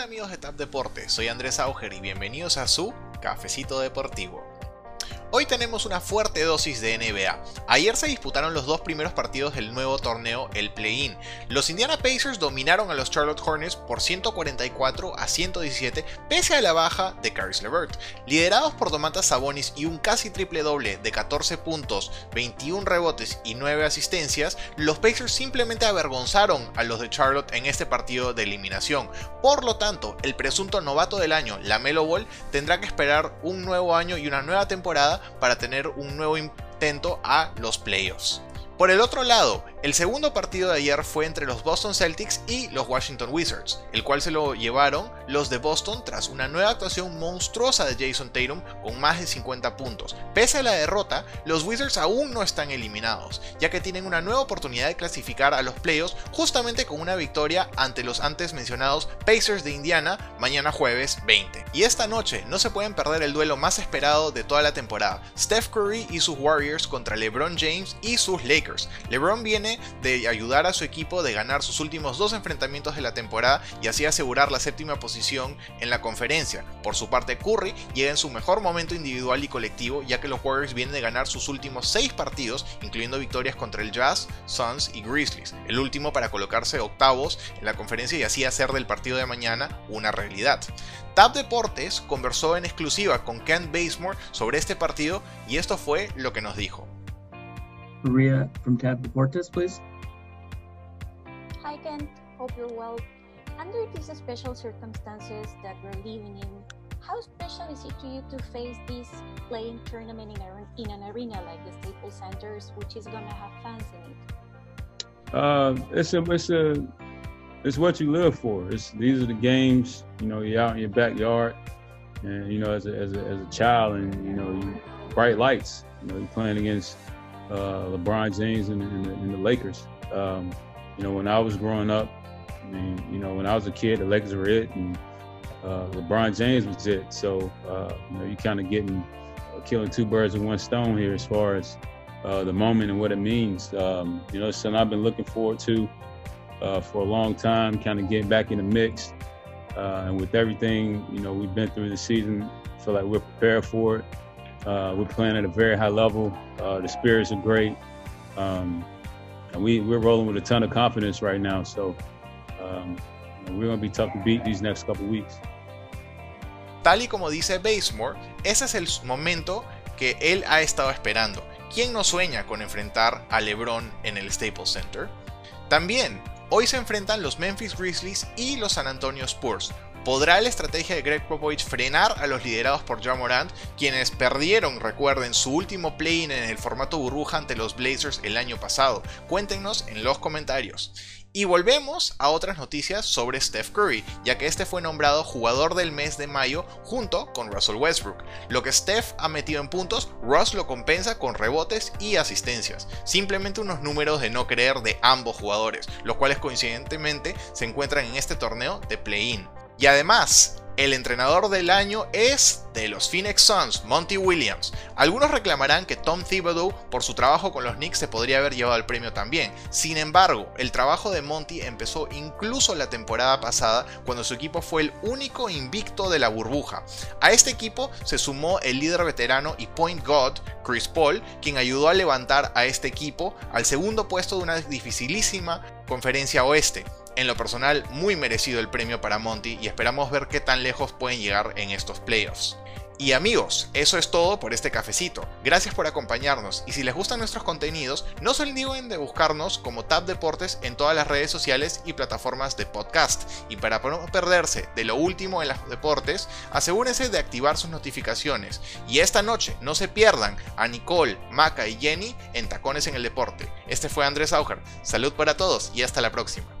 Hola amigos de TAP Deportes, soy Andrés Auger y bienvenidos a su Cafecito Deportivo. Hoy tenemos una fuerte dosis de NBA. Ayer se disputaron los dos primeros partidos del nuevo torneo, el Play-In. Los Indiana Pacers dominaron a los Charlotte Hornets por 144 a 117 pese a la baja de Caris LeVert. Liderados por Domantas Sabonis y un casi triple doble de 14 puntos, 21 rebotes y 9 asistencias, los Pacers simplemente avergonzaron a los de Charlotte en este partido de eliminación. Por lo tanto, el presunto novato del año, Lamelo Ball, tendrá que esperar un nuevo año y una nueva temporada para tener un nuevo intento a los playoffs. Por el otro lado, el segundo partido de ayer fue entre los Boston Celtics y los Washington Wizards, el cual se lo llevaron los de Boston tras una nueva actuación monstruosa de Jason Tatum con más de 50 puntos. Pese a la derrota, los Wizards aún no están eliminados, ya que tienen una nueva oportunidad de clasificar a los playoffs justamente con una victoria ante los antes mencionados Pacers de Indiana mañana jueves 20. Y esta noche no se pueden perder el duelo más esperado de toda la temporada, Steph Curry y sus Warriors contra LeBron James y sus Lakers. LeBron viene de ayudar a su equipo de ganar sus últimos dos enfrentamientos de la temporada y así asegurar la séptima posición en la conferencia. Por su parte, Curry llega en su mejor momento individual y colectivo, ya que los Warriors vienen de ganar sus últimos seis partidos, incluyendo victorias contra el Jazz, Suns y Grizzlies, el último para colocarse octavos en la conferencia y así hacer del partido de mañana una realidad. Tab Deportes conversó en exclusiva con Ken Basemore sobre este partido y esto fue lo que nos dijo. Maria from Tab Deportes, please. Hi, Kent. Hope you're well. Under these special circumstances that we're living in, how special is it to you to face this playing tournament in, a, in an arena like the Staples Centers, which is going to have fans in it? Uh, it's a, it's a, it's what you live for. It's these are the games. You know, you're out in your backyard, and you know, as a, as a, as a child, and you know, you, bright lights. You know, you're playing against uh, LeBron James and, and, the, and the, Lakers. Um, you know, when I was growing up, I mean, you know, when I was a kid, the Lakers were it, and uh, LeBron James was it. So, uh, you know, you're kind of getting uh, killing two birds with one stone here as far as uh, the moment and what it means. Um, you know, it's something I've been looking forward to uh, for a long time, kind of getting back in the mix. and with everything, you know, we've been through the season, feel like we're prepared for it. Uh, we're playing at a very high level. Uh, the spirits are great. Um, and we, we're rolling with a ton of confidence right now. So um, we're going to be tough to beat these next couple weeks. Tal y como dice Basemore, ese es el momento que él ha estado esperando. ¿Quién no sueña con enfrentar a LeBron en el Staples Center? También, hoy se enfrentan los Memphis Grizzlies y los San Antonio Spurs, ¿Podrá la estrategia de Greg Popovich frenar a los liderados por John Morant, quienes perdieron, recuerden, su último play-in en el formato burbuja ante los Blazers el año pasado? Cuéntenos en los comentarios. Y volvemos a otras noticias sobre Steph Curry, ya que este fue nombrado jugador del mes de mayo junto con Russell Westbrook. Lo que Steph ha metido en puntos, Russ lo compensa con rebotes y asistencias. Simplemente unos números de no creer de ambos jugadores, los cuales coincidentemente se encuentran en este torneo de play-in. Y además, el entrenador del año es de los Phoenix Suns, Monty Williams. Algunos reclamarán que Tom Thibodeau por su trabajo con los Knicks se podría haber llevado el premio también. Sin embargo, el trabajo de Monty empezó incluso la temporada pasada cuando su equipo fue el único invicto de la burbuja. A este equipo se sumó el líder veterano y point god Chris Paul, quien ayudó a levantar a este equipo al segundo puesto de una dificilísima conferencia oeste. En lo personal, muy merecido el premio para Monty y esperamos ver qué tan lejos pueden llegar en estos playoffs. Y amigos, eso es todo por este cafecito. Gracias por acompañarnos y si les gustan nuestros contenidos, no se olviden de buscarnos como Tab Deportes en todas las redes sociales y plataformas de podcast. Y para no perderse de lo último en los deportes, asegúrense de activar sus notificaciones. Y esta noche no se pierdan a Nicole, Maca y Jenny en Tacones en el Deporte. Este fue Andrés Auger. Salud para todos y hasta la próxima.